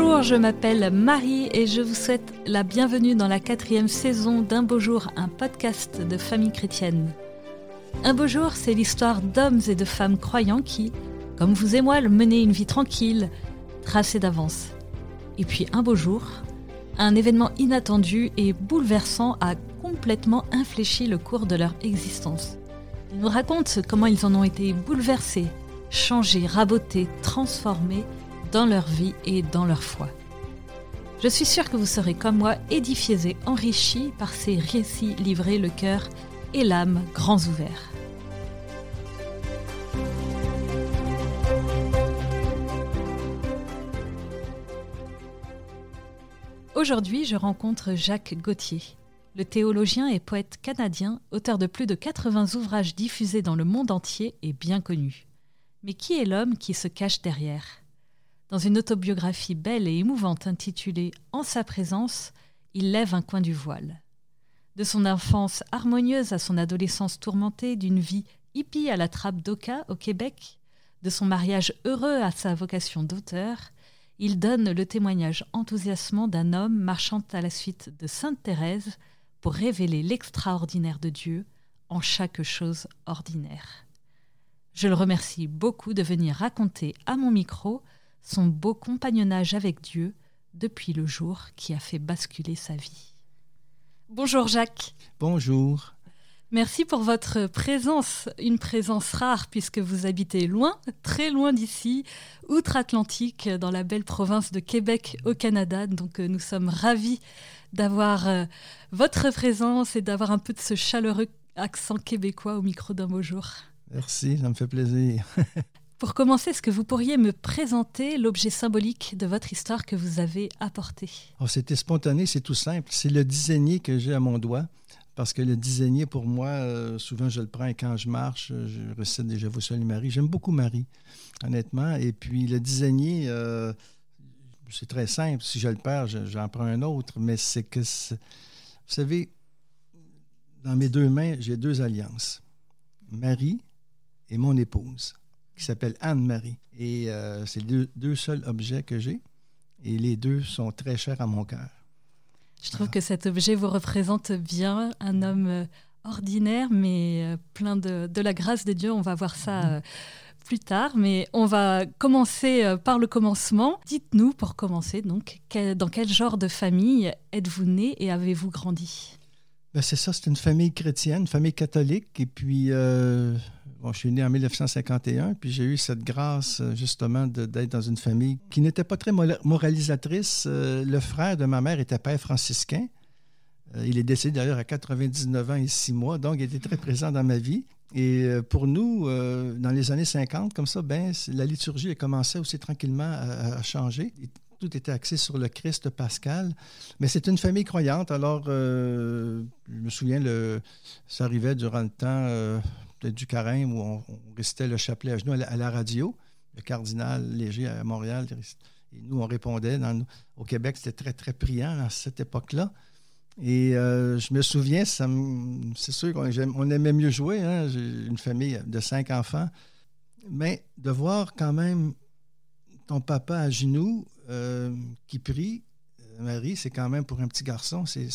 Bonjour, je m'appelle Marie et je vous souhaite la bienvenue dans la quatrième saison d'Un beau jour, un podcast de famille chrétienne. Un beau jour, c'est l'histoire d'hommes et de femmes croyants qui, comme vous et moi, menaient une vie tranquille, tracée d'avance. Et puis un beau jour, un événement inattendu et bouleversant a complètement infléchi le cours de leur existence. Ils nous racontent comment ils en ont été bouleversés, changés, rabotés, transformés dans leur vie et dans leur foi. Je suis sûre que vous serez comme moi édifiés et enrichis par ces récits livrés le cœur et l'âme grands ouverts. Aujourd'hui, je rencontre Jacques Gauthier. Le théologien et poète canadien, auteur de plus de 80 ouvrages diffusés dans le monde entier et bien connu. Mais qui est l'homme qui se cache derrière? Dans une autobiographie belle et émouvante intitulée En sa présence, il lève un coin du voile. De son enfance harmonieuse à son adolescence tourmentée, d'une vie hippie à la trappe d'Oka au Québec, de son mariage heureux à sa vocation d'auteur, il donne le témoignage enthousiasmant d'un homme marchant à la suite de Sainte Thérèse pour révéler l'extraordinaire de Dieu en chaque chose ordinaire. Je le remercie beaucoup de venir raconter à mon micro son beau compagnonnage avec Dieu depuis le jour qui a fait basculer sa vie. Bonjour Jacques. Bonjour. Merci pour votre présence, une présence rare puisque vous habitez loin, très loin d'ici, outre-Atlantique, dans la belle province de Québec au Canada. Donc euh, nous sommes ravis d'avoir euh, votre présence et d'avoir un peu de ce chaleureux accent québécois au micro d'un beau jour. Merci, ça me fait plaisir. Pour commencer, est-ce que vous pourriez me présenter l'objet symbolique de votre histoire que vous avez apporté? Oh, C'était spontané, c'est tout simple. C'est le dizainier que j'ai à mon doigt. Parce que le dizainier, pour moi, euh, souvent je le prends quand je marche, je récite déjà vous salut Marie. J'aime beaucoup Marie, honnêtement. Et puis le dizainier, euh, c'est très simple. Si je le perds, j'en prends un autre. Mais c'est que, vous savez, dans mes deux mains, j'ai deux alliances. Marie et mon épouse, qui s'appelle Anne-Marie. Et euh, c'est deux, deux seuls objets que j'ai. Et les deux sont très chers à mon cœur. Je trouve que cet objet vous représente bien un homme euh, ordinaire, mais euh, plein de, la grâce de Dieu. On va voir ça euh, plus tard, mais on va commencer par le commencement. Dites-nous, pour commencer, donc, dans quel genre de famille êtes-vous né et avez-vous grandi? Ben C'est ça, c'est une famille chrétienne, une famille catholique, et puis Bon, je suis né en 1951, puis j'ai eu cette grâce euh, justement d'être dans une famille qui n'était pas très moralisatrice. Euh, le frère de ma mère était père franciscain. Euh, il est décédé d'ailleurs à 99 ans et 6 mois, donc il était très présent dans ma vie. Et pour nous, dans les années 50, comme ça, ben, la liturgie a commencé aussi tranquillement à, changer. tout était axé sur le Christ pascal. Mais c'est une famille croyante. Alors, je me souviens, ça arrivait durant le temps, du carême où on, récitait le chapelet à genoux à la, radio. Le cardinal Léger à Montréal. Et nous, on répondait. au Québec, c'était très, très priant à cette époque-là. Et euh, je me souviens, c'est sûr qu'on aimait mieux jouer. Hein. J'ai une famille de cinq enfants. Mais de voir quand même ton papa à genoux euh, qui prie, euh, Marie, c'est quand même pour un petit garçon, c'est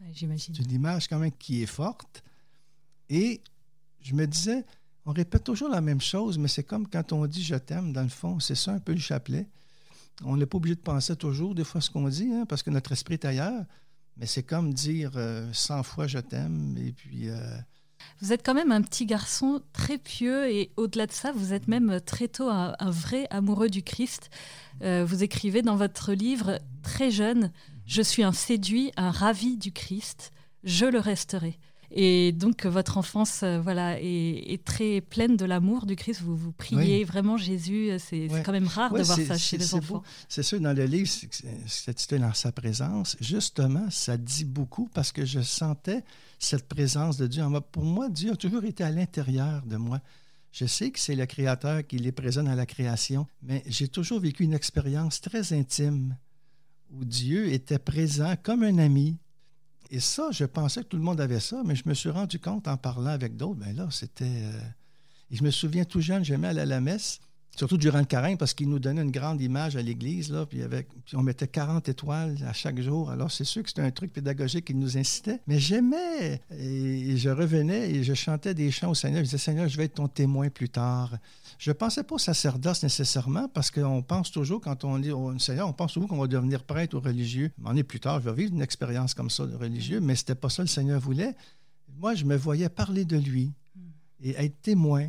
une image quand même qui est forte. Et je me disais, on répète toujours la même chose, mais c'est comme quand on dit je t'aime, dans le fond, c'est ça un peu le chapelet. On n'est pas obligé de penser toujours des fois ce qu'on dit, hein, parce que notre esprit est ailleurs, mais c'est comme dire 100 euh, fois je t'aime, et puis... Euh, vous êtes quand même un petit garçon très pieux et au-delà de ça, vous êtes même très tôt un, vrai amoureux du Christ. Euh, vous écrivez dans votre livre très jeune, Je suis un séduit, un ravi du Christ, je le resterai. Et donc, votre enfance euh, voilà, est, très pleine de l'amour du Christ. Vous, vous priez vraiment Jésus. C'est quand même rare de voir ça chez les enfants. C'est sûr, dans le livre, c'est dans sa présence. Justement, ça dit beaucoup parce que je sentais cette présence de Dieu. Pour moi, Dieu a toujours été à l'intérieur de moi. Je sais que c'est le Créateur qui est présent dans la création, mais j'ai toujours vécu une expérience très intime où Dieu était présent comme un ami, et ça, je pensais que tout le monde avait ça, mais je me suis rendu compte en parlant avec d'autres, ben là, c'était... Euh, et je me souviens tout jeune, j'aimais aller à la messe, surtout durant le carême, parce qu'il nous donnait une grande image à l'église, là, puis, on mettait 40 étoiles à chaque jour. Alors, c'est sûr que c'était un truc pédagogique qui nous incitait, mais j'aimais, et je revenais et je chantais des chants au Seigneur. Je disais, Seigneur, je vais être ton témoin plus tard. Je ne pensais pas au sacerdoce nécessairement, parce qu'on pense toujours, quand on dit au Seigneur, on pense toujours qu'on va devenir prêtre ou religieux. Mais plus tard, je vais vivre une expérience comme ça de religieux, mais c'était pas ça le Seigneur voulait. Moi, je me voyais parler de lui et être témoin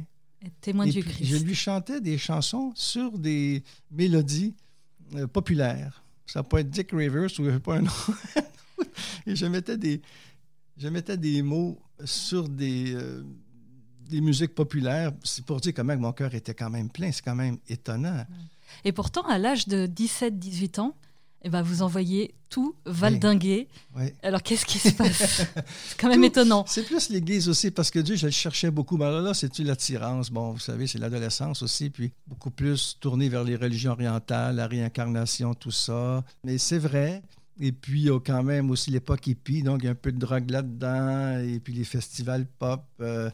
témoin du Christ. Je lui chantais des chansons sur des mélodies euh, populaires. Ça peut être Dick Rivers ou pas un nom. Et je mettais des, je mettais des mots sur des, euh, des musiques populaires. C'est pour dire comment mon cœur était quand même plein. C'est quand même étonnant. Et pourtant, à l'âge de 17-18 ans, eh ben, vous envoyez tout valdinguer. Alors, qu'est-ce qui se passe? C'est quand même étonnant. C'est plus l'Église aussi, parce que Dieu, je le cherchais beaucoup. Mais là, là c'est-tu l'attirance? Bon, vous savez, c'est l'adolescence aussi, puis beaucoup plus tourné vers les religions orientales, la réincarnation, tout ça. Mais c'est vrai. Et puis, il y a quand même aussi l'époque hippie, donc il y a un peu de drogue là-dedans, et puis les festivals pop. Euh,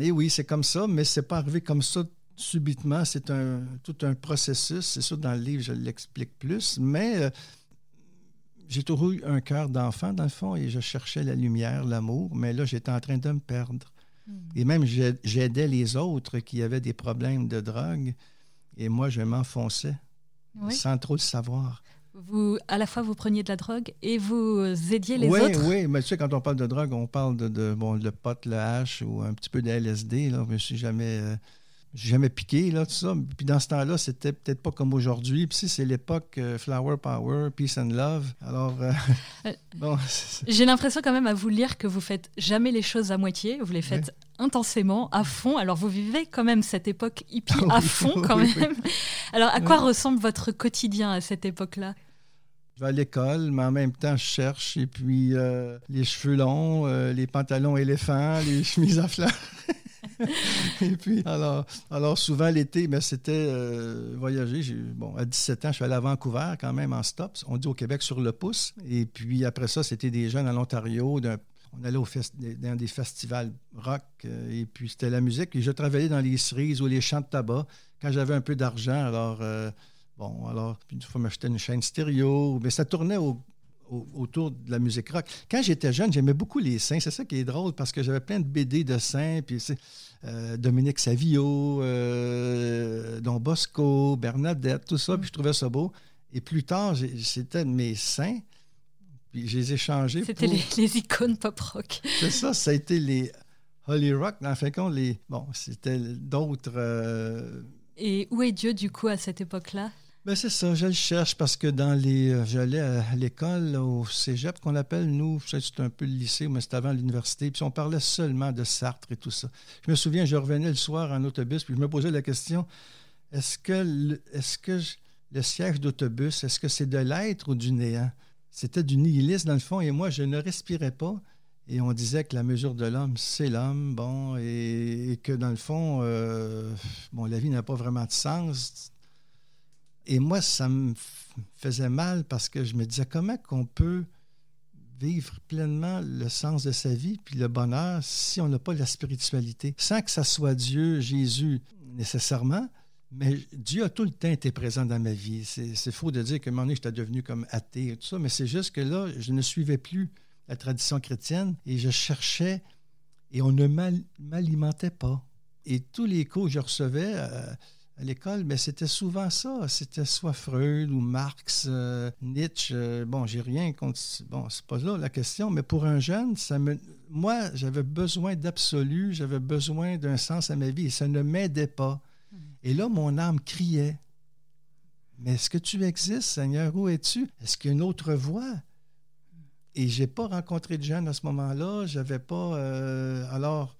et oui, c'est comme ça, mais c'est pas arrivé comme ça subitement, c'est un, tout un processus. C'est sûr, dans le livre, je l'explique plus, mais euh, j'ai toujours eu un cœur d'enfant, dans le fond, et je cherchais la lumière, l'amour, mais là, j'étais en train de me perdre. Hmm. Et même, j'aidais les autres qui avaient des problèmes de drogue, et moi, je m'enfonçais sans trop le savoir. Vous, à la fois, vous preniez de la drogue et vous aidiez les autres? Oui, oui, mais tu sais, quand on parle de drogue, on parle de, bon, le pot, le hash ou un petit peu de LSD. Là. Je me suis jamais... Euh, jamais piqué, là, tout ça. Puis dans ce temps-là, c'était peut-être pas comme aujourd'hui. Puis c'est l'époque euh, Flower Power, Peace and Love. Alors, euh, euh, bon. J'ai l'impression quand même à vous lire que vous faites jamais les choses à moitié. Vous les faites intensément, à fond. Alors vous vivez quand même cette époque hippie à fond quand même. Alors à quoi ressemble votre quotidien à cette époque-là? Je vais à l'école, mais en même temps, je cherche. Et puis, les cheveux longs, les pantalons éléphants, les chemises à fleurs. et puis, alors, alors souvent l'été, mais c'était euh, voyager. Bon, à 17 ans, je suis allé à Vancouver quand même en stop. On dit au Québec sur le pouce. Et puis après ça, c'était des jeunes en Ontario. On allait au dans des festivals rock. Euh, et puis c'était la musique. Et je travaillais dans les cerises ou les champs de tabac quand j'avais un peu d'argent. Alors, euh, bon, alors, une fois, m'acheter une chaîne stéréo. Mais ça tournait au autour de la musique rock. Quand j'étais jeune, j'aimais beaucoup les saints. C'est ça qui est drôle parce que j'avais plein de BD de saints. Puis euh, Dominique Savio, euh, Don Bosco, Bernadette, tout ça. Puis je trouvais ça beau. Et plus tard, c'était mes saints. Puis je les ai changés. C'était les, icônes pop rock. C'est ça, ça a été les Holy Rock. En fait, les, bon, c'était d'autres. Euh, Et où est Dieu, du coup, à cette époque-là? Ben c'est ça, je le cherche parce que dans les. Euh, j'allais à l'école, au cégep qu'on appelle, nous, c'est un peu le lycée, mais c'était avant l'université, puis on parlait seulement de Sartre et tout ça. Je me souviens, je revenais le soir en autobus, puis je me posais la question est-ce que, le, est-ce que le siège d'autobus, est-ce que c'est de l'être ou du néant? C'était du nihilisme dans le fond, et moi, je ne respirais pas. Et on disait que la mesure de l'homme, c'est l'homme, bon, et, que dans le fond, euh, bon, la vie n'a pas vraiment de sens et moi, ça me faisait mal parce que je me disais comment qu'on peut vivre pleinement le sens de sa vie puis le bonheur si on n'a pas la spiritualité, sans que ça soit Dieu, Jésus nécessairement, mais Dieu a tout le temps été présent dans ma vie. C'est faux de dire moment donné, j'étais devenu comme athée et tout ça, mais c'est juste que là, je ne suivais plus la tradition chrétienne et je cherchais et on ne m'alimentait pas. Et tous les cours que je recevais, euh, à l'école, mais c'était souvent ça. C'était soit Freud ou Marx, euh, Nietzsche. Euh, bon, j'ai rien contre. Bon, c'est pas là la question, mais pour un jeune, ça me. Moi, j'avais besoin d'absolu, j'avais besoin d'un sens à ma vie et ça ne m'aidait pas. Et là, mon âme criait. Mais est-ce que tu existes, Seigneur? Où es-tu? Est-ce qu'il y a une autre voie? Et j'ai pas rencontré de jeunes à ce moment-là. J'avais pas. Euh, alors,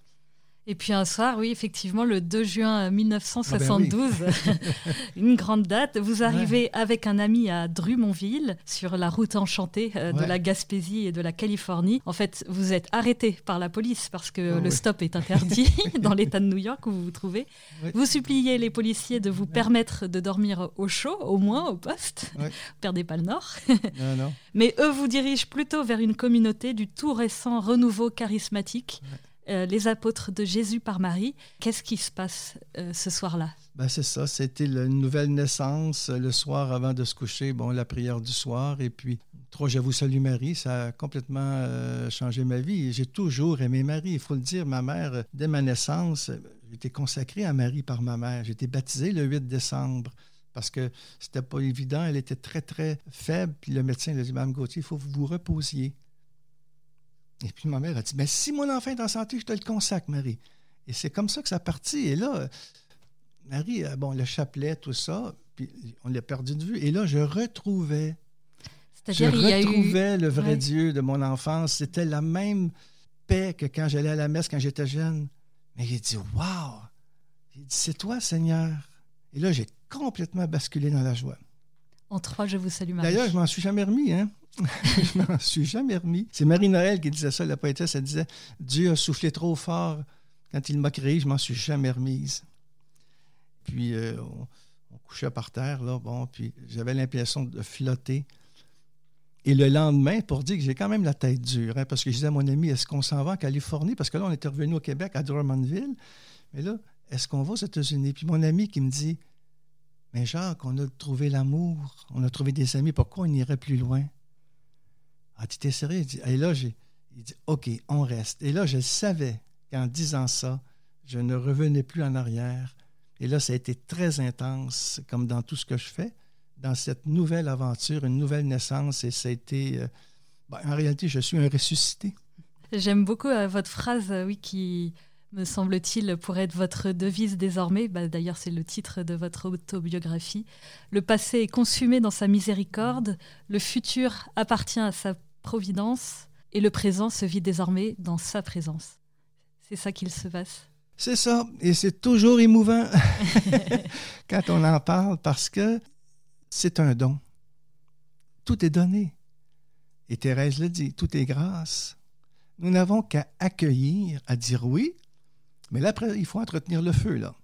et puis un soir, oui, effectivement, le 2 juin 1972, ah ben une grande date, vous arrivez avec un ami à Drummondville, sur la route enchantée euh, de la Gaspésie et de la Californie. En fait, vous êtes arrêté par la police parce que ah le stop est interdit dans l'État de New York où vous vous trouvez. Vous suppliez les policiers de vous permettre de dormir au chaud, au moins au poste. Perdez pas le nord. non, non. Mais eux vous dirigent plutôt vers une communauté du tout récent renouveau charismatique les apôtres de Jésus par Marie. Qu'est-ce qui se passe ce soir-là? Ben, C'est ça, c'était une nouvelle naissance le soir avant de se coucher, bon, la prière du soir, et puis Trois, je vous salue Marie, ça a complètement changé ma vie. J'ai toujours aimé Marie, il faut le dire, ma mère, dès ma naissance, j'étais consacré à Marie par ma mère. J'étais baptisé le 8 décembre parce que c'était pas évident. Elle était très, très faible. Puis le médecin lui a dit Mme Gauthier, il faut que vous vous reposiez. Et puis ma mère a dit Mais si mon enfant est en santé, je te le consacre, Marie. Et c'est comme ça que ça partit. Et là, Marie, bon, le chapelet, tout ça, puis on l'a perdu de vue. Et là, je retrouvais. Je retrouvais le vrai Dieu de mon enfance. C'était la même paix que quand j'allais à la messe quand j'étais jeune. Mais j'ai dit Waouh J'ai dit C'est toi, Seigneur. Et là, j'ai complètement basculé dans la joie. En trois, je vous salue, Marie. D'ailleurs, je m'en suis jamais remis, hein? je m'en suis jamais remis. C'est Marie-Noël qui disait ça, la poétesse, elle disait Dieu a soufflé trop fort quand il m'a créé, je m'en suis jamais remise. Puis, euh, on, couchait par terre, là, bon, puis j'avais l'impression de flotter. Et le lendemain, pour dire que j'ai quand même la tête dure, hein, parce que je disais à mon ami, est-ce qu'on s'en va en Californie? Parce que là, on était revenu au Québec, à Drummondville. Mais là, est-ce qu'on va aux États-Unis? Puis mon ami qui me dit, mais Jacques, on a trouvé l'amour, on a trouvé des amis, pourquoi on n'irait plus loin? Ah, tu t'es sérieux? Et là, j'ai, il dit, OK, on reste. Et là, je savais qu'en disant ça, je ne revenais plus en arrière. Et là, ça a été très intense, comme dans tout ce que je fais, dans cette nouvelle aventure, une nouvelle naissance. Et ça a été. Euh, ben, en réalité, je suis un ressuscité. J'aime beaucoup euh, votre phrase, euh, oui, qui, me semble-t-il, pourrait être votre devise désormais. Bah, d'ailleurs, c'est le titre de votre autobiographie. Le passé est consumé dans sa miséricorde, le futur appartient à sa providence, et le présent se vit désormais dans sa présence. C'est ça qu'il se passe. C'est ça, et c'est toujours émouvant quand on en parle parce que c'est un don. Tout est donné. Et Thérèse le dit, tout est grâce. Nous n'avons qu'à accueillir, à dire oui, mais là, après, il faut entretenir le feu, là.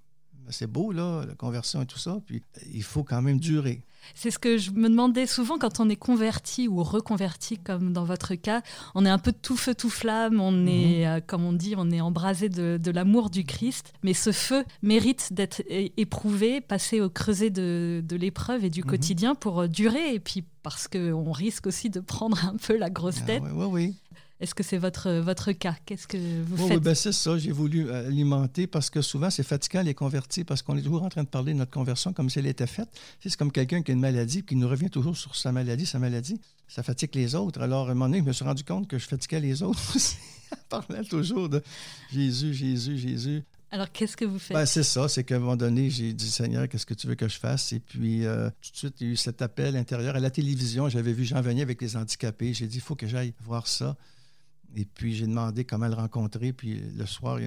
C'est beau, là, la conversion et tout ça, puis il faut quand même durer. C'est ce que je me demandais souvent quand on est converti ou reconverti, comme dans votre cas. On est un peu tout feu, tout flamme, on mhm. est, euh, comme on dit, on est embrasé de, l'amour du Christ. Mais ce feu mérite d'être éprouvé, passer au creuset de, l'épreuve et du mhm. quotidien pour durer. Et puis parce qu'on risque aussi de prendre un peu la grosse ah tête. oui, oui. Est-ce que c'est votre, votre cas? Qu'est-ce que vous faites? Oui, ben c'est ça. J'ai voulu euh, alimenter parce que souvent, c'est fatigant les convertis parce qu'on est toujours en train de parler de notre conversion comme si elle était faite. C'est comme quelqu'un qui a une maladie qui nous revient toujours sur sa maladie, sa maladie. Ça fatigue les autres. Alors, à un moment donné, je me suis rendu compte que je fatiguais les autres aussi en parlant toujours de Jésus, Jésus, Jésus. Alors, qu'est-ce que vous faites? Ben, c'est ça, c'est qu'à un moment donné, j'ai dit, Seigneur, qu'est-ce que tu veux que je fasse? Et puis, euh, tout de suite, il y a eu cet appel intérieur. À la télévision, j'avais vu Jean Vanier avec les handicapés. J'ai dit, il faut que j'aille voir ça. Et puis, j'ai demandé comment le rencontrer. Puis, le soir,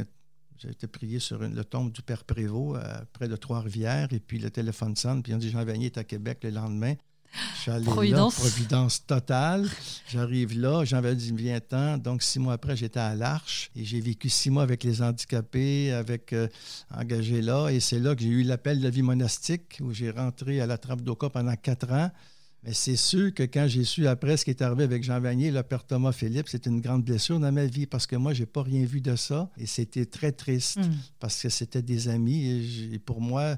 j'ai été prié sur une, le tombe du Père Prévost, euh, près de Trois-Rivières. Et puis, le téléphone sonne. Puis, on dit Jean Vanier est à Québec le lendemain. Je suis allé Providence. là, Providence totale. J'arrive là, Jean Vanier dit viens-t'en. Donc, six mois après, j'étais à l'Arche et j'ai vécu six mois avec les handicapés, avec euh, engagés là. Et c'est là que j'ai eu l'appel de la vie monastique où j'ai rentré à la Trappe d'Oka pendant quatre ans. Mais c'est sûr que quand j'ai su après ce qui est arrivé avec Jean Vanier, le père Thomas Philippe, c'était une grande blessure dans ma vie parce que moi, j'ai pas rien vu de ça. Et c'était très triste mm. parce que c'était des amis. Et, pour moi,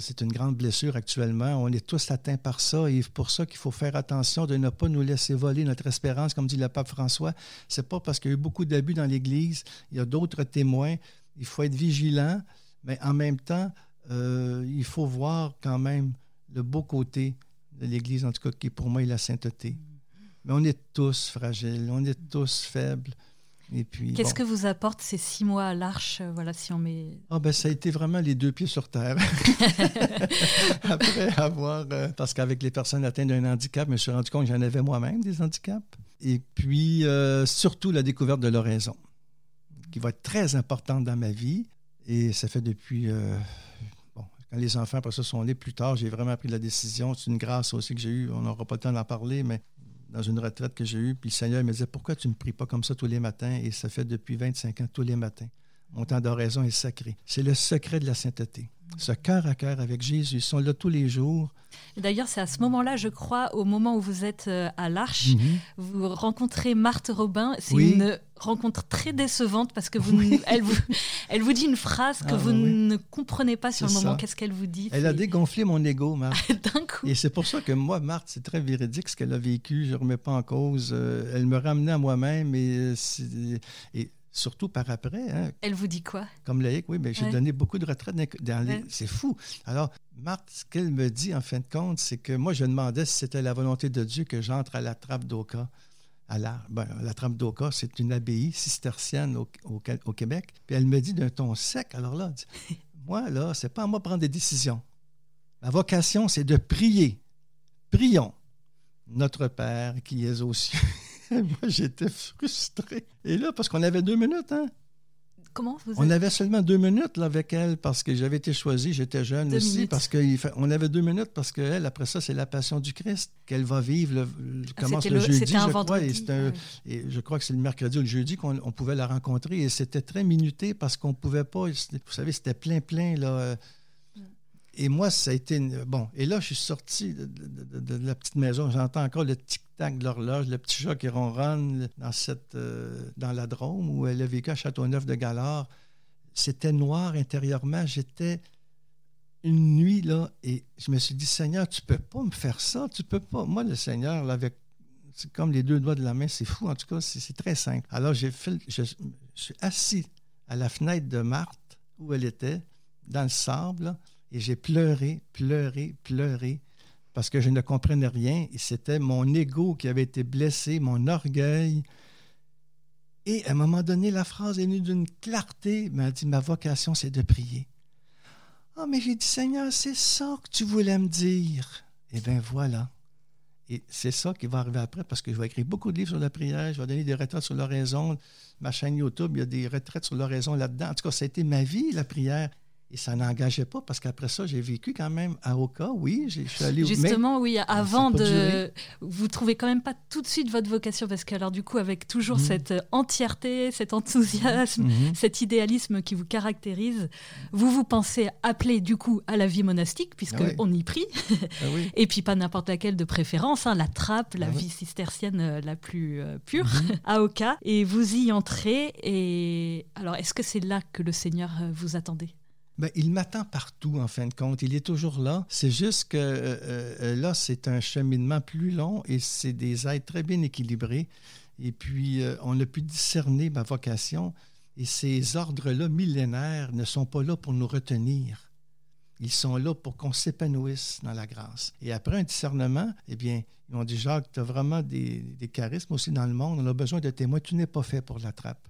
c'est une grande blessure actuellement. On est tous atteints par ça et pour ça qu'il faut faire attention de ne pas nous laisser voler notre espérance, comme dit le pape François. C'est pas parce qu'il y a eu beaucoup d'abus dans l'Église. Il y a d'autres témoins. Il faut être vigilant, mais en même temps, euh, il faut voir quand même le beau côté de l'Église, en tout cas, qui pour moi est la sainteté. Mais on est tous fragiles, on est tous faibles. Et puis, Qu'est-ce que vous apporte ces six mois à l'Arche euh, Voilà, si on met. Ah ben ça a été vraiment les deux pieds sur terre. Après avoir, euh, parce qu'avec les personnes atteintes d'un handicap, je me suis rendu compte que j'en avais moi-même des handicaps. Et puis euh, surtout la découverte de l'oraison, qui va être très importante dans ma vie. Et ça fait depuis quand les enfants, après ça, sont nés plus tard, j'ai vraiment pris la décision. C'est une grâce aussi que j'ai eue. On n'aura pas le temps d'en parler, mais dans une retraite que j'ai eue, puis le Seigneur me disait Pourquoi tu ne pries pas comme ça tous les matins? Et ça fait depuis 25 ans, tous les matins. Mon temps d'oraison est sacré. C'est le secret de la sainteté. Ce cœur à cœur avec Jésus. Ils sont là tous les jours. D'ailleurs, c'est à ce moment-là, je crois, au moment où vous êtes euh, à l'Arche, mhm. vous rencontrez Marthe Robin. C'est une rencontre très décevante parce que vous, elle, vous, elle vous dit une phrase que ah, vous ne comprenez pas sur le moment. Qu'est-ce qu'elle vous dit? Elle a dégonflé mon ego, Marthe. D'un coup. Et c'est pour ça que moi, Marthe, c'est très véridique ce qu'elle a vécu. Je ne remets pas en cause. Euh, elle me ramenait à moi-même et, et surtout par après. Hein. Elle vous dit quoi? Comme laïque, oui, mais j'ai donné beaucoup de retraites dans C'est fou. Alors, Marthe, ce qu'elle me dit, en fin de compte, c'est que moi, je demandais si c'était la volonté de Dieu que j'entre à la trappe d'Oka. À la, ben, la trappe d'Oka, c'est une abbaye cistercienne au, au, Québec. Puis elle me dit d'un ton sec, alors là, moi, là, c'est pas à moi de prendre des décisions. Ma vocation, c'est de prier. Prions. Notre Père qui es aux cieux. Moi, j'étais frustré. Et là, parce qu'on avait deux minutes, hein? Comment vous On avait seulement deux minutes là, avec elle parce que j'avais été choisi, j'étais jeune aussi, parce qu'on avait deux minutes parce qu'elle, après ça, c'est la passion du Christ qu'elle va vivre. Le, ah, commence le, jeudi, je crois. Et, ah et, je crois que c'est le mercredi ou le jeudi qu'on pouvait la rencontrer. Et c'était très minuté parce qu'on pouvait pas. Vous savez, c'était plein, plein. Là, et moi, ça a été. Bon, et là, je suis sorti de, la petite maison. J'entends encore le tic-tac de l'horloge, le petit chat qui ronronne dans, cette, euh, dans la Drôme où elle a vécu à Châteauneuf de Galard. C'était noir intérieurement. J'étais une nuit, là, et je me suis dit, Seigneur, tu peux pas me faire ça. Tu peux pas. Moi, le Seigneur, avec. C'est comme les deux doigts de la main, c'est fou. En tout cas, c'est très simple. Alors, j'ai fait, je, je suis assis à la fenêtre de Marthe, où elle était, dans le sable. Et j'ai pleuré, pleuré, pleuré parce que je ne comprenais rien. Et c'était mon ego qui avait été blessé, mon orgueil. Et à un moment donné, la phrase est venue d'une clarté. m'a dit Ma vocation, c'est de prier. Ah, mais j'ai dit Seigneur, c'est ça que tu voulais me dire. Eh bien, voilà. Et c'est ça qui va arriver après parce que je vais écrire beaucoup de livres sur la prière, je vais donner des retraites sur l'oraison. Ma chaîne YouTube, il y a des retraites sur l'oraison là-dedans. En tout cas, ça a été ma vie, la prière. Et ça n'engageait pas parce qu'après ça, j'ai vécu quand même à Oka, oui. Je suis allé Justement, oui, avant de. Vous trouvez quand même pas tout de suite votre vocation parce que, alors, du coup, avec toujours mhm. cette entièreté, cet enthousiasme, mhm. cet idéalisme qui vous caractérise, vous vous pensez appelé, du coup, à la vie monastique, puisqu'on ah y prie. Ah Et puis, pas n'importe laquelle de préférence, hein, la trappe, la ah vie cistercienne euh, la plus euh, pure, mhm. à Oka. Et vous y entrez. Et alors, est-ce que c'est là que le Seigneur euh, vous attendait? Ben, il m'attend partout, en fin de compte. Il est toujours là. C'est juste que euh, euh, là, c'est un cheminement plus long et c'est des êtres très bien équilibrés. Et puis, euh, on a pu discerner ma vocation. Et ces ordres-là millénaires ne sont pas là pour nous retenir. Ils sont là pour qu'on s'épanouisse dans la grâce. Et après un discernement, eh bien, ils m'ont dit, Jacques, tu as vraiment des, des charismes aussi dans le monde. On a besoin de témoins. Tu n'es pas fait pour la trappe.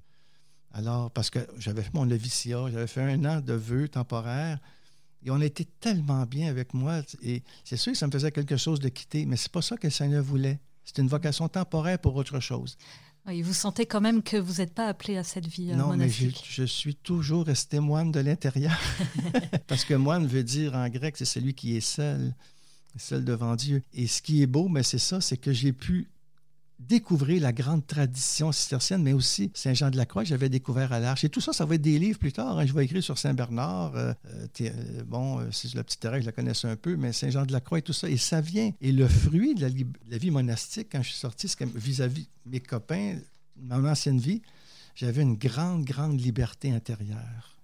Alors, parce que j'avais fait mon noviciat, j'avais fait un an de vœux temporaires. Et on était tellement bien avec moi. Et c'est sûr que ça me faisait quelque chose de quitter, mais c'est pas ça que le Seigneur voulait. C'est une vocation temporaire pour autre chose. Oui, vous sentez quand même que vous n'êtes pas appelé à cette vie euh, non, monastique. Mais je, suis toujours resté moine de l'intérieur. Parce que moine veut dire en grec, c'est celui qui est seul, seul devant Dieu. Et ce qui est beau, mais c'est ça, c'est que j'ai pu découvrir la grande tradition cistercienne, mais aussi Saint-Jean-de-la-Croix j'avais découvert à l'Arche. Et tout ça, ça va être des livres plus tard. Hein. Je vais écrire sur Saint-Bernard. Euh, euh, euh, bon, c'est la petite Thérèse, je la connaissais un peu, mais Saint-Jean-de-la-Croix et tout ça. Et ça vient. Et le fruit de la, vie monastique, quand je suis sorti, c'est vis-à-vis mes copains, mon ancienne vie, j'avais une grande, grande liberté intérieure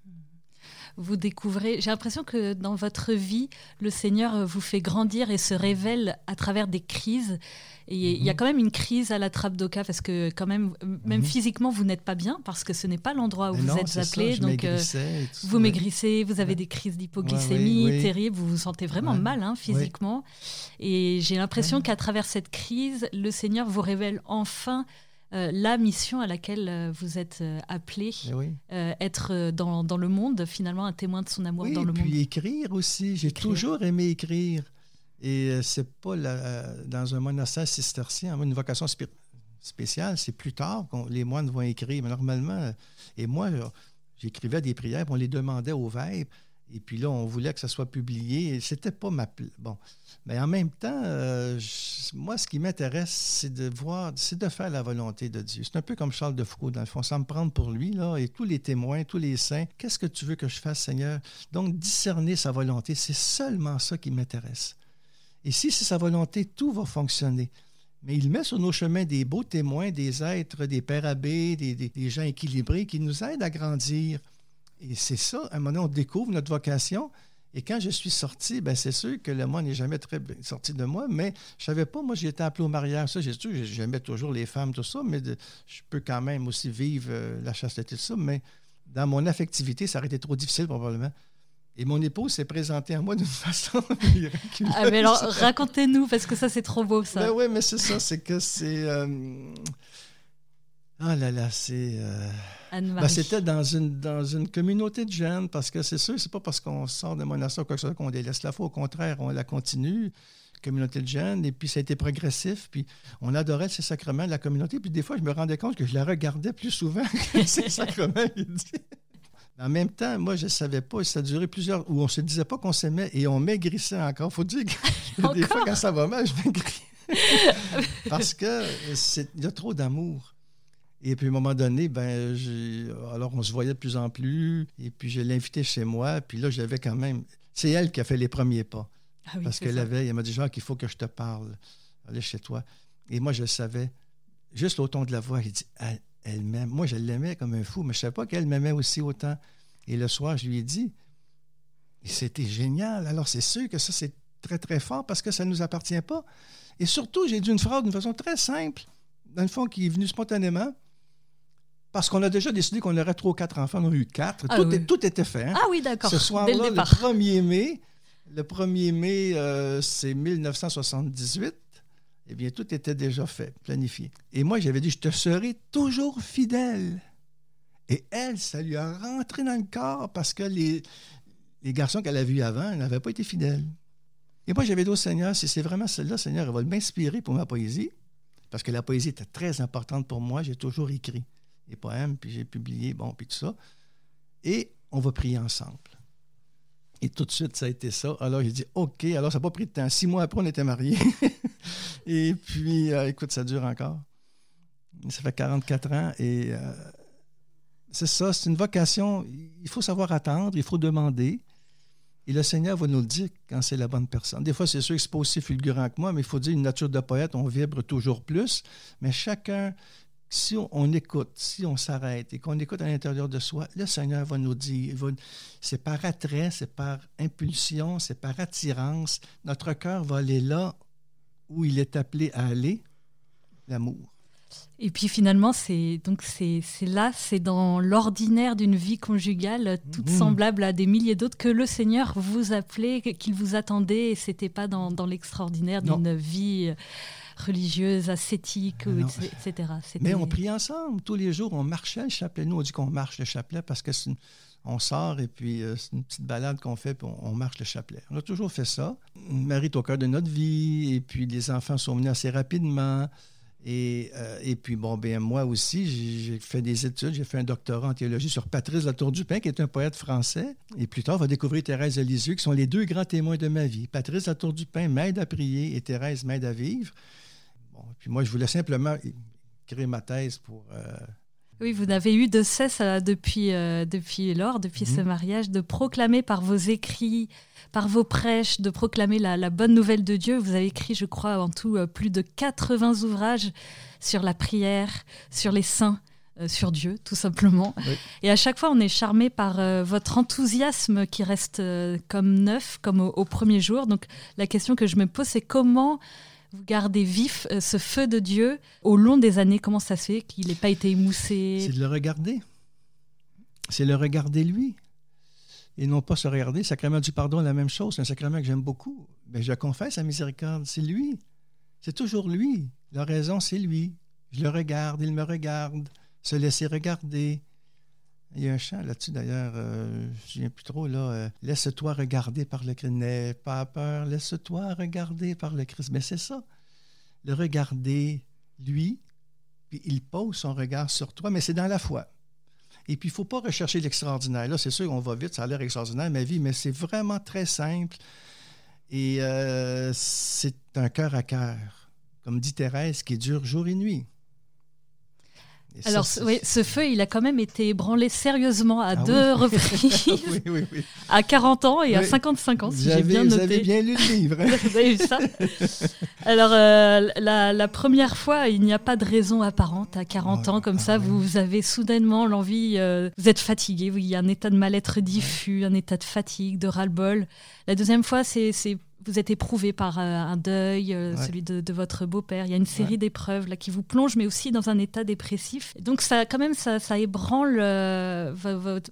vous découvrez. J'ai l'impression que dans votre vie, le Seigneur vous fait grandir et se révèle à travers des crises. Et il y a mhm. quand même une crise à la trappe d'Oka parce que quand même, même mhm. physiquement, vous n'êtes pas bien parce que ce n'est pas l'endroit où vous êtes appelé. donc euh, vous maigrissez, vous avez des crises d'hypoglycémie terribles, vous vous sentez vraiment mal hein, physiquement. Et j'ai l'impression qu'à travers cette crise, le Seigneur vous révèle enfin euh, la mission à laquelle euh, vous êtes appelé, eh être dans, dans, le monde, finalement un témoin de son amour dans le monde. Et puis écrire aussi. J'ai toujours aimé écrire. Et euh, c'est pas euh, dans un monastère cistercien, une vocation spéciale, c'est plus tard que les moines vont écrire. Mais normalement, euh, et moi, j'écrivais des prières, on les demandait au vêpres. Et puis là, on voulait que ça soit publié. C'était pas ma. Bon. Mais en même temps, euh, moi, ce qui m'intéresse, c'est de voir, c'est de faire la volonté de Dieu. C'est un peu comme Charles de Foucault, dans le fond, sans me prendre pour lui, là, et tous les témoins, tous les saints. Qu'est-ce que tu veux que je fasse, Seigneur? Donc, discerner sa volonté, c'est seulement ça qui m'intéresse. Et si c'est sa volonté, tout va fonctionner. Mais il met sur nos chemins des beaux témoins, des êtres, des pères abbés, des gens équilibrés qui nous aident à grandir. Et c'est ça, à un moment donné, on découvre notre vocation. Et quand je suis sorti, ben c'est sûr que le monde n'est jamais très sorti de moi, mais je savais pas, moi, j'ai été appelé au mariage. Ça, j'ai j'aimais toujours les femmes, tout ça, mais je peux quand même aussi vivre euh, la chasteté, tout ça, mais dans mon affectivité, ça aurait été trop difficile probablement. Et mon épouse s'est présentée à moi d'une façon miraculeuse. Ah, mais alors, racontez-nous, parce que ça, c'est trop beau, ça. Ben oui, mais c'est ça, c'est que c'est... Euh, oh là là, c'est... Euh, ben, c'était dans une, dans une communauté de jeunes, parce que c'est sûr, c'est pas parce qu'on sort de monastère ou quoi que ce soit qu'on délaisse la foi. Au contraire, on la continue, communauté de jeunes, et puis ça a été progressif, puis on adorait ces sacrements de la communauté. Puis des fois, je me rendais compte que je la regardais plus souvent que ces sacrements. En même temps, moi, je ne savais pas, et ça a duré plusieurs, où on ne se disait pas qu'on s'aimait et on maigrissait encore. Il faut dire que des fois, quand ça va mal, je maigris. Parce qu'il y a trop d'amour. Et puis, à un moment donné, ben, alors on se voyait de plus en plus. Et puis, je l'ai invitée chez moi. Puis là, j'avais quand même. C'est elle qui a fait les premiers pas. Ah parce qu'elle avait, elle m'a dit Jacques, il faut que je te parle. Allez chez toi. Et moi, je le savais. Juste au ton de la voix, il dit Elle, m'aime. Moi, je l'aimais comme un fou, mais je ne savais pas qu'elle m'aimait aussi autant. Et le soir, je lui ai dit c'était génial. Alors, c'est sûr que ça, c'est très, très fort parce que ça ne nous appartient pas. Et surtout, j'ai dit une phrase d'une façon très simple, dans le fond, qui est venue spontanément. Parce qu'on a déjà décidé qu'on aurait trois ou quatre enfants. On a eu quatre. Ah tout, était fait. Hein. Ah oui, d'accord. Ce soir-là, le, 1er mai, le 1er mai, euh, c'est 1978. Eh bien, tout était déjà fait, planifié. Et moi, j'avais dit, je te serai toujours fidèle. Et elle, ça lui a rentré dans le corps parce que les, les garçons qu'elle a vus avant n'avaient pas été fidèles. Et moi, j'avais dit au Seigneur, si c'est vraiment celle-là, Seigneur, elle va m'inspirer pour ma poésie, parce que la poésie était très importante pour moi, j'ai toujours écrit des poèmes, puis j'ai publié, bon, puis tout ça. Et on va prier ensemble. Et tout de suite, ça a été ça. Alors, j'ai dit, OK. Alors, ça n'a pas pris de temps. Six mois après, on était mariés. et puis, euh, écoute, ça dure encore. Ça fait 44 ans. Et euh, c'est ça, c'est une vocation. Il faut savoir attendre, il faut demander. Et le Seigneur va nous le dire quand c'est la bonne personne. Des fois, c'est sûr que ce pas aussi fulgurant que moi, mais il faut dire une nature de poète, on vibre toujours plus. Mais chacun si on, écoute, si on s'arrête et qu'on écoute à l'intérieur de soi, le Seigneur va nous dire, c'est par attrait, c'est par impulsion, c'est par attirance. Notre cœur va aller là où il est appelé à aller, l'amour. Et puis finalement, c'est donc c'est là, c'est dans l'ordinaire d'une vie conjugale, toute mmh. semblable à des milliers d'autres, que le Seigneur vous appelait, qu'il vous attendait, et c'était pas dans, dans l'extraordinaire d'une vie religieuse, ascétique, etc. Mais on prie ensemble tous les jours. On marchait le chapelet. Nous, on dit qu'on marche le chapelet parce que on sort et puis euh, c'est une petite balade qu'on fait, puis on, marche le chapelet. On a toujours fait ça. Marie est au cœur de notre vie, et puis les enfants sont venus assez rapidement. Et, euh, et puis, bon, ben moi aussi, j'ai fait des études, j'ai fait un doctorat en théologie sur Patrice Latour du Pin, qui est un poète français. Et plus tard, on va découvrir Thérèse Lisieux, qui sont les deux grands témoins de ma vie. Patrice Latour du Pin m'aide à prier et Thérèse m'aide à vivre puis moi, je voulais simplement créer ma thèse pour. Euh, oui, vous n'avez eu de cesse euh, depuis, euh, depuis lors, depuis ce mhm. mariage, de proclamer par vos écrits, par vos prêches, de proclamer la, bonne nouvelle de Dieu. Vous avez écrit, je crois, en tout plus de 80 ouvrages sur la prière, sur les saints. sur Dieu, tout simplement. Et à chaque fois, on est charmé par votre enthousiasme qui reste comme neuf, comme au, au, premier jour. Donc, la question que je me pose, c'est comment vous gardez vif euh, ce feu de Dieu au long des années. Comment ça se fait qu'il n'ait pas été émoussé? C'est de le regarder. C'est le regarder lui. Et non pas se regarder. Sacrement du pardon, la même chose. C'est un sacrement que j'aime beaucoup. Mais je confesse la miséricorde. C'est lui. C'est toujours lui. La raison, c'est lui. Je le regarde, il me regarde. Se laisser regarder. Il y a un chant là-dessus d'ailleurs, euh, je ne plus trop, là. Euh, laisse-toi regarder par le Christ. N'aie pas peur, laisse-toi regarder par le Christ. Mais c'est ça. Le regarder, lui, puis il pose son regard sur toi, mais c'est dans la foi. Et puis, il ne faut pas rechercher l'extraordinaire. Là, c'est sûr qu'on va vite, ça a l'air extraordinaire, ma vie, mais c'est vraiment très simple. Et euh, c'est un cœur à cœur, comme dit Thérèse, qui dure jour et nuit. Alors, oui, ce feu, il a quand même été ébranlé sérieusement à ah deux reprises. oui, oui, oui. À 40 ans et à 55 ans, si j'ai bien noté. Vous avez bien lu le livre. Vous avez vu ça Alors, euh, la, première fois, il n'y a pas de raison apparente. À 40 ans, comme ça, vous avez soudainement l'envie, euh, vous êtes fatigué, il y a un état de mal-être diffus, un état de fatigue, de ras-le-bol. La deuxième fois, c'est vous êtes éprouvé par euh, un deuil, euh, celui de, votre beau-père. Il y a une série d'épreuves là qui vous plongent, mais aussi dans un état dépressif. Donc ça, quand même, ça, ça ébranle euh,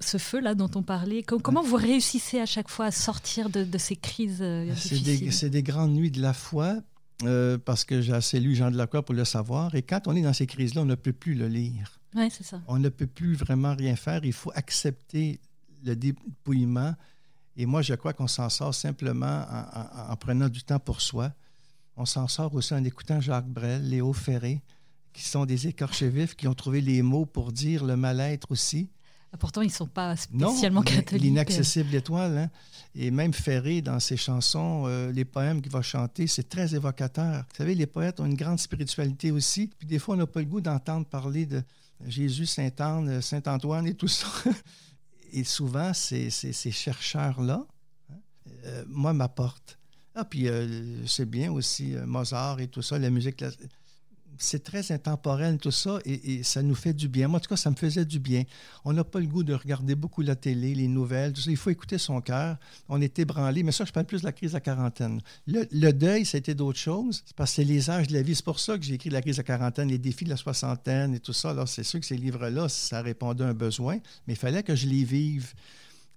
ce feu là dont on parlait. comment vous réussissez à chaque fois à sortir de, ces crises C'est des, grandes nuits de la foi. parce que j'ai assez lu Jean de la Croix pour le savoir. Et quand on est dans ces crises-là, on ne peut plus le lire. Oui, c'est ça. On ne peut plus vraiment rien faire. Il faut accepter le dépouillement et moi, je crois qu'on s'en sort simplement en, prenant du temps pour soi. On s'en sort aussi en écoutant Jacques Brel, Léo Ferré, qui sont des écorchés vifs, qui ont trouvé les mots pour dire le mal-être aussi. Pourtant, ils ne sont pas spécialement non, catholiques. L'inaccessible étoile. Hein? Et même Ferré, dans ses chansons, euh, les poèmes qu'il va chanter, c'est très évocateur. Vous savez, les poètes ont une grande spiritualité aussi. Puis des fois, on n'a pas le goût d'entendre parler de Jésus, Sainte-Anne, Saint-Antoine et tout ça. et souvent, ces, chercheurs-là, hein, euh, moi, m'apportent. Ah, puis euh, c'est bien aussi euh, Mozart et tout ça, la musique c'est très intemporel tout ça et, ça nous fait du bien. Moi, en tout cas, ça me faisait du bien. On n'a pas le goût de regarder beaucoup la télé, les nouvelles. Il faut écouter son cœur. On est ébranlé. Mais ça, je parle plus de la crise de la quarantaine. Le, deuil, ça a été d'autres choses. Parce que c'est les âges de la vie. C'est pour ça que j'ai écrit la crise de la quarantaine, les défis de la soixantaine et tout ça. Alors, c'est sûr que ces livres-là, ça répondait à un besoin, mais il fallait que je les vive.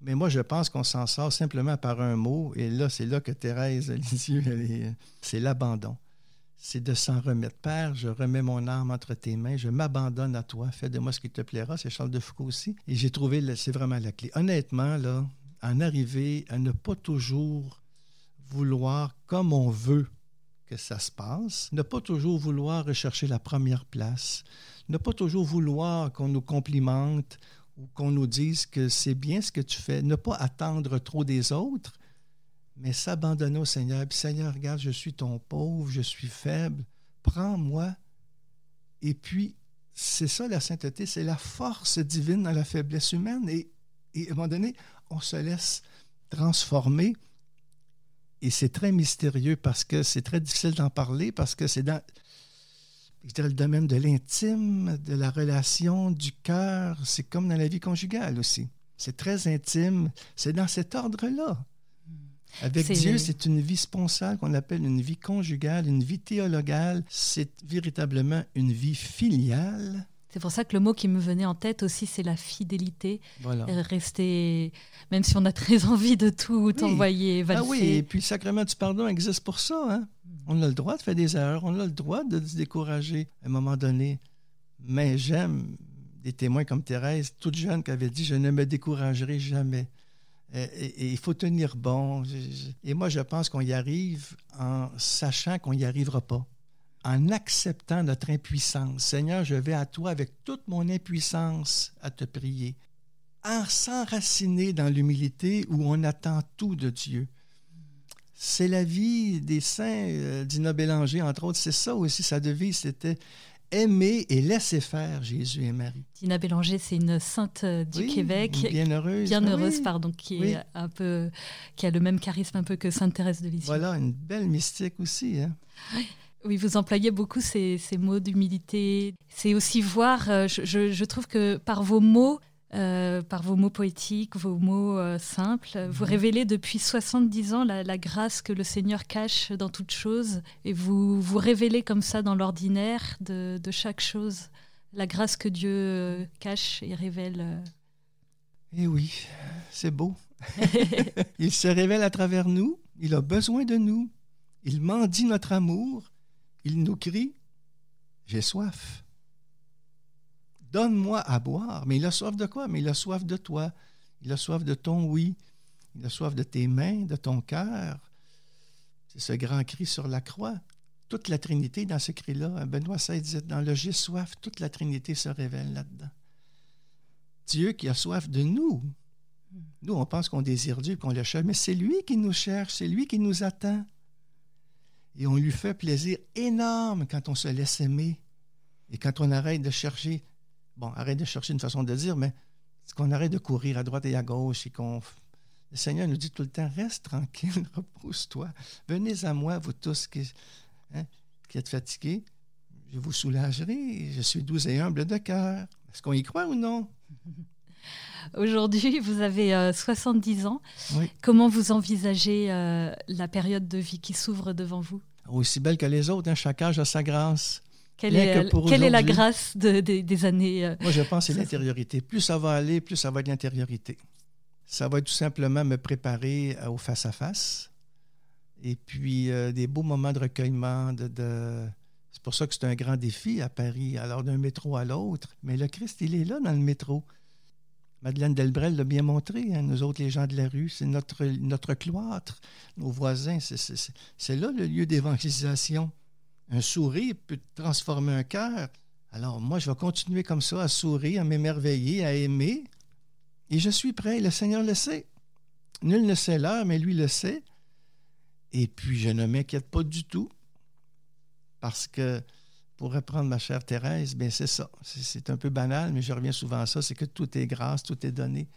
Mais moi, je pense qu'on s'en sort simplement par un mot. Et là, c'est là que Thérèse Lisieux, c'est l'abandon c'est de s'en remettre. Père, je remets mon âme entre tes mains, je m'abandonne à toi, fais de moi ce qui te plaira. C'est Charles de Foucault aussi. Et j'ai trouvé, c'est vraiment la clé. Honnêtement, là, en arriver à ne pas toujours vouloir comme on veut que ça se passe, ne pas toujours vouloir rechercher la première place, ne pas toujours vouloir qu'on nous complimente ou qu'on nous dise que c'est bien ce que tu fais, ne pas attendre trop des autres, mais s'abandonner au Seigneur. Puis Seigneur, regarde, je suis ton pauvre, je suis faible, prends-moi. Et puis, c'est ça la sainteté, c'est la force divine dans la faiblesse humaine. Et, à un moment donné, on se laisse transformer. Et c'est très mystérieux parce que c'est très difficile d'en parler, parce que c'est dans le domaine de l'intime, de la relation, du cœur. C'est comme dans la vie conjugale aussi. C'est très intime. C'est dans cet ordre-là. Avec Dieu, c'est une vie sponsale qu'on appelle une vie conjugale, une vie théologale. C'est véritablement une vie filiale. C'est pour ça que le mot qui me venait en tête aussi, c'est la fidélité. Voilà. Rester, même si on a très envie de tout envoyer valser. Ah oui, et puis le sacrement du pardon existe pour ça. Hein? On a le droit de faire des erreurs, on a le droit de se décourager à un moment donné. Mais j'aime des témoins comme Thérèse, toute jeune, qui avait dit Je ne me découragerai jamais. Il faut tenir bon. Et moi, je pense qu'on y arrive en sachant qu'on n'y arrivera pas, en acceptant notre impuissance. Seigneur, je vais à toi avec toute mon impuissance à te prier, en s'enraciner dans l'humilité où on attend tout de Dieu. C'est la vie des saints, euh, d'Ina Bélanger, entre autres. C'est ça aussi, sa devise, c'était aimer et laisser faire Jésus et Marie. Tina Bélanger, c'est une sainte euh, du Québec, bien heureuse, bien heureuse, pardon, qui est un peu, qui a le même charisme un peu que Sainte Thérèse de Lisieux. Voilà, une belle mystique aussi. Hein? Oui, vous employez beaucoup ces, ces mots d'humilité. C'est aussi voir, euh, je, je, trouve que par vos mots, euh, par vos mots poétiques, vos mots euh, simples. Vous mhm. révélez depuis 70 ans la, grâce que le Seigneur cache dans toute chose et vous vous révélez comme ça dans l'ordinaire de, chaque chose, la grâce que Dieu euh, cache et révèle. Eh oui, c'est beau. il se révèle à travers nous, il a besoin de nous, il mendie notre amour, il nous crie, j'ai soif. Donne-moi à boire. Mais il a soif de quoi? Mais il a soif de toi. Il a soif de ton oui. Il a soif de tes mains, de ton cœur. C'est ce grand cri sur la croix. Toute la Trinité dans ce cri-là. Benoît XVI dans le j'ai soif, toute la Trinité se révèle là-dedans. Dieu qui a soif de nous. Nous, on pense qu'on désire Dieu, qu'on le cherche, mais c'est lui qui nous cherche, c'est lui qui nous attend. Et on lui fait plaisir énorme quand on se laisse aimer et quand on arrête de chercher, bon, arrête de chercher une façon de dire, mais qu'on arrête de courir à droite et à gauche et qu'on. Le Seigneur nous dit tout le temps reste tranquille, repose-toi. Venez à moi, vous tous qui, hein, qui êtes fatigués. Je vous soulagerai. Je suis doux et humble de cœur. Est-ce qu'on y croit ou non? Aujourd'hui, vous avez 70 euh, ans. Comment vous envisagez euh, la période de vie qui s'ouvre devant vous? Aussi belle que les autres, hein. chaque âge a sa grâce. Quelle, est, quelle est, la grâce des années euh, Moi, je pense que c'est l'intériorité. Plus ça va aller, plus ça va être l'intériorité. Ça va tout simplement me préparer au face-à-face. Et puis, des beaux moments de recueillement, de... C'est pour ça que c'est un grand défi à Paris, alors d'un métro à l'autre. Mais le Christ, il est là dans le métro. Madeleine Delbrel l'a bien montré, hein, nous autres, les gens de la rue, c'est notre, notre cloître, nos voisins, c'est là le lieu d'évangélisation. Un sourire peut transformer un cœur. Alors moi, je vais continuer comme ça, à sourire, à m'émerveiller, à aimer. Et je suis prêt, le Seigneur le sait. Nul ne sait l'heure, mais lui le sait. Et puis, je ne m'inquiète pas du tout, parce que pour reprendre ma chère Thérèse, bien c'est ça. C'est un peu banal, mais je reviens souvent à ça, c'est que tout est grâce, tout est donné.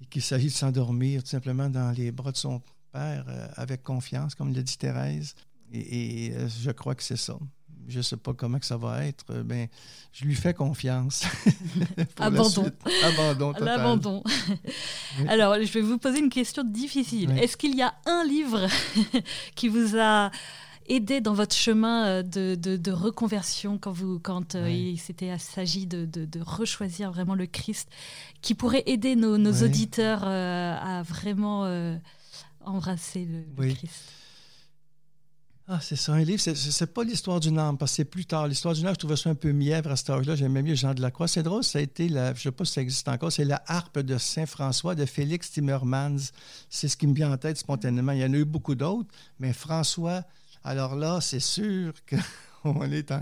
Et qu'il s'agit de s'endormir tout simplement dans les bras de son Père euh, avec confiance, comme le dit Thérèse. Et, euh, je crois que c'est ça. Je ne sais pas comment que ça va être. Ben, je lui fais confiance. Abandon. Abandon. L'abandon. Alors, je vais vous poser une question difficile. Est-ce qu'il y a un livre qui vous a aider dans votre chemin euh, de, de, reconversion quand, vous, quand il s'agit de, de, rechoisir vraiment le Christ, qui pourrait aider nos, nos auditeurs euh, à vraiment embrasser le, Christ? Ah, c'est ça, un livre, c'est pas l'histoire d'une âme, parce que c'est plus tard. L'histoire d'une âme, je trouvais ça un peu mièvre à cet âge-là. J'aimais mieux Jean de la Croix. C'est drôle, ça a été, la, je sais pas si ça existe encore, c'est la harpe de Saint-François de Félix Timmermans. C'est ce qui me vient en tête spontanément. Il y en a eu beaucoup d'autres, mais François alors là, c'est sûr qu'on est,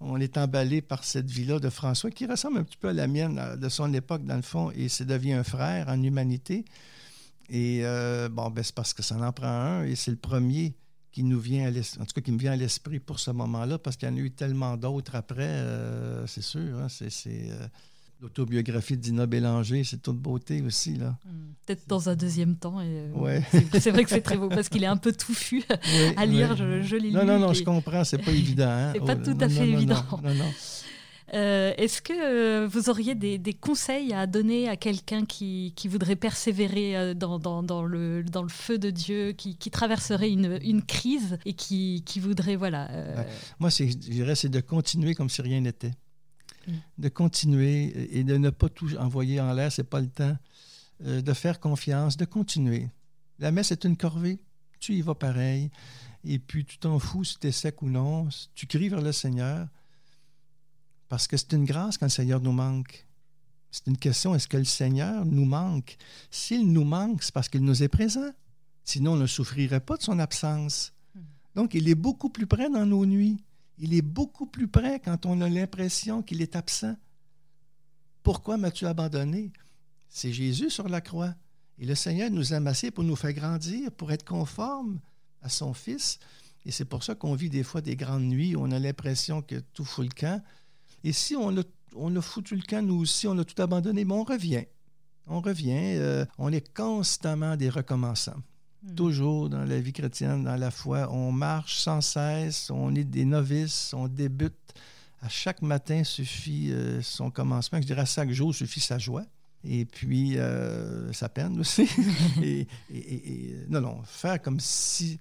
on est emballé par cette vie-là de François, qui ressemble un petit peu à la mienne de son époque, dans le fond, et c'est devient un frère en humanité. Et euh, bon, ben, c'est parce que ça en prend un, et c'est le premier qui nous vient à en tout cas qui me vient à l'esprit pour ce moment-là, parce qu'il y en a eu tellement d'autres après, euh, c'est sûr. Hein, c'est, euh, L'autobiographie Dina Bélanger, c'est toute beauté aussi. là. Hmm. Peut-être dans un deuxième temps. Et, euh, c'est vrai que c'est très beau parce qu'il est un peu touffu à lire. Je, l'ai lu. Non, non, non, je comprends. C'est pas évident. Hein? C'est pas tout à fait évident. Euh, est-ce que euh, vous auriez des, conseils à donner à quelqu'un qui, qui, voudrait persévérer dans, dans, dans, le, dans le feu de Dieu, qui, qui traverserait une, une, crise et qui, qui voudrait, voilà. Moi, je dirais, c'est de continuer comme si rien n'était de continuer et de ne pas tout envoyer en l'air, c'est pas le temps. Euh, de faire confiance, de continuer. La messe est une corvée, tu y vas pareil, et puis tu t'en fous si tu es sec ou non, tu cries vers le Seigneur, parce que c'est une grâce quand le Seigneur nous manque. C'est une question, est-ce que le Seigneur nous manque? S'il nous manque, c'est parce qu'il nous est présent. Sinon, on ne souffrirait pas de son absence. Hmm. Donc, il est beaucoup plus près dans nos nuits. Il est beaucoup plus près quand on a l'impression qu'il est absent. Pourquoi m'as-tu abandonné? C'est Jésus sur la croix. Et le Seigneur nous a amassés pour nous faire grandir, pour être conformes à son Fils. Et c'est pour ça qu'on vit des fois des grandes nuits où on a l'impression que tout fout le camp. Et si on a, on a foutu le camp, nous aussi, on a tout abandonné, mais on revient. On revient. Euh, on est constamment des recommençants. Hmm. Toujours dans la vie chrétienne, dans la foi, on marche sans cesse, on est des novices, on débute. À chaque matin suffit euh, son commencement. Je dirais à chaque jour suffit sa joie. Et puis euh, sa peine aussi. et, non, non, faire comme si.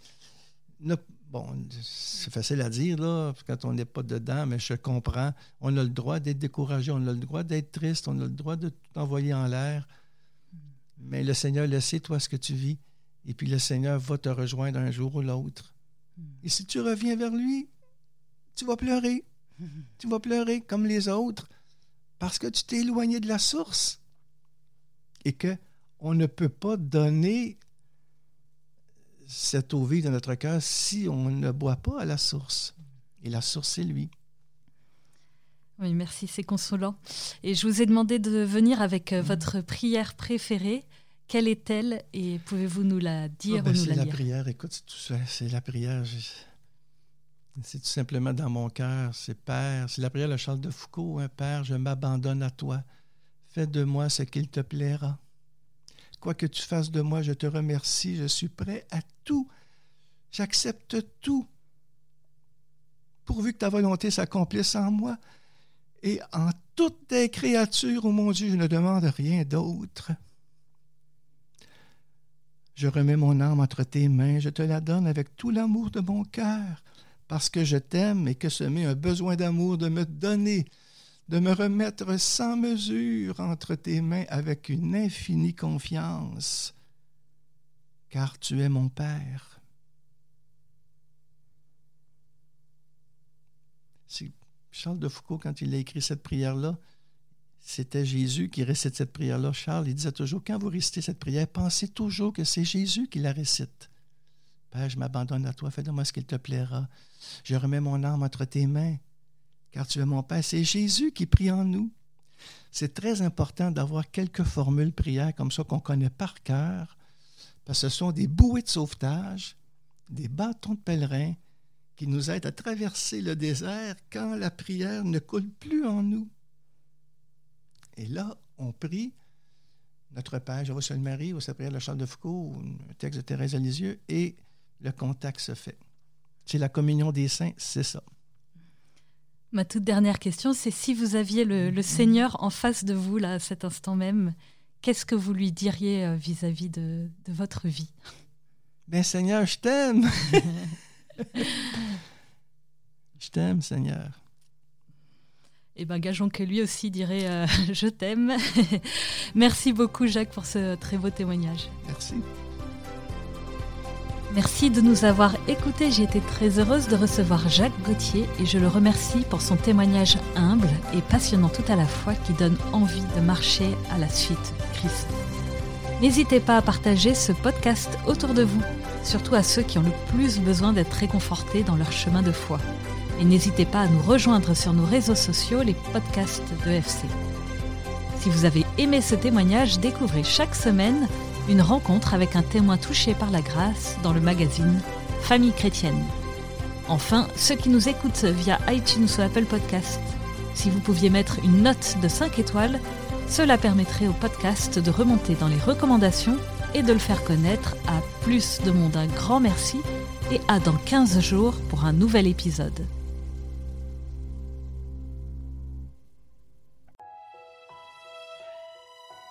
Bon, c'est facile à dire, là, quand on n'est pas dedans, mais je comprends. On a le droit d'être découragé, on a le droit d'être triste, on a le droit de tout envoyer en l'air. Mais le Seigneur le sait, toi, ce que tu vis. Et puis le Seigneur va te rejoindre un jour ou l'autre. Et si tu reviens vers lui, tu vas pleurer. Tu vas pleurer comme les autres parce que tu t'es éloigné de la source et que on ne peut pas donner cette eau vive dans notre cœur si on ne boit pas à la source. Et la source, c'est lui. Oui, merci, c'est consolant. Et je vous ai demandé de venir avec euh, votre prière préférée. Quelle est-elle et pouvez-vous nous la dire ben, ou nous c'est la la lire? prière, écoute, c'est tout ça, c'est la prière. C'est tout simplement dans mon cœur. C'est Père, c'est la prière de Charles de Foucault. hein, Père, je m'abandonne à toi. Fais de moi ce qu'il te plaira. Quoi que tu fasses de moi, je te remercie. Je suis prêt à tout. J'accepte tout. Pourvu que ta volonté s'accomplisse en moi et en toutes tes créatures, ô mon Dieu, je ne demande rien d'autre. Je remets mon âme entre tes mains, je te la donne avec tout l'amour de mon cœur, parce que je t'aime et que ce m'est un besoin d'amour de me donner, de me remettre sans mesure entre tes mains avec une infinie confiance, car tu es mon Père. Charles de Foucault, quand il a écrit cette prière-là, c'était Jésus qui récite cette prière-là. Charles, il disait toujours, quand vous récitez cette prière, pensez toujours que c'est Jésus qui la récite. Père, je m'abandonne à toi, fais de moi ce qu'il te plaira. Je remets mon âme entre tes mains, car tu es mon Père. C'est Jésus qui prie en nous. C'est très important d'avoir quelques formules prières comme ça qu'on connaît par cœur, parce que ce sont des bouées de sauvetage, des bâtons de pèlerin qui nous aident à traverser le désert quand la prière ne coule plus en nous. Et là, on prie Notre Père, reçois le Marie, ou sa prière de Charles de Foucault, ou un texte de Thérèse Lisieux, et le contact se fait. C'est la communion des saints, c'est ça. Ma toute dernière question, c'est si vous aviez le, le Seigneur en face de vous, là, à cet instant même, qu'est-ce que vous lui diriez euh, vis-à-vis de, de votre vie? Ben Seigneur, je t'aime. je t'aime, Seigneur. Eh bien, gageons que lui aussi dirait euh, Je t'aime. Merci beaucoup, Jacques, pour ce très beau témoignage. Merci. Merci de nous avoir écoutés. J'ai été très heureuse de recevoir Jacques Gauthier et je le remercie pour son témoignage humble et passionnant tout à la fois qui donne envie de marcher à la suite Christ. N'hésitez pas à partager ce podcast autour de vous, surtout à ceux qui ont le plus besoin d'être réconfortés dans leur chemin de foi. Et n'hésitez pas à nous rejoindre sur nos réseaux sociaux, les podcasts de FC. Si vous avez aimé ce témoignage, découvrez chaque semaine une rencontre avec un témoin touché par la grâce dans le magazine Famille chrétienne. Enfin, ceux qui nous écoutent via iTunes ou Apple Podcast, si vous pouviez mettre une note de 5 étoiles, cela permettrait au podcast de remonter dans les recommandations et de le faire connaître à plus de monde. Un grand merci et à dans 15 jours pour un nouvel épisode.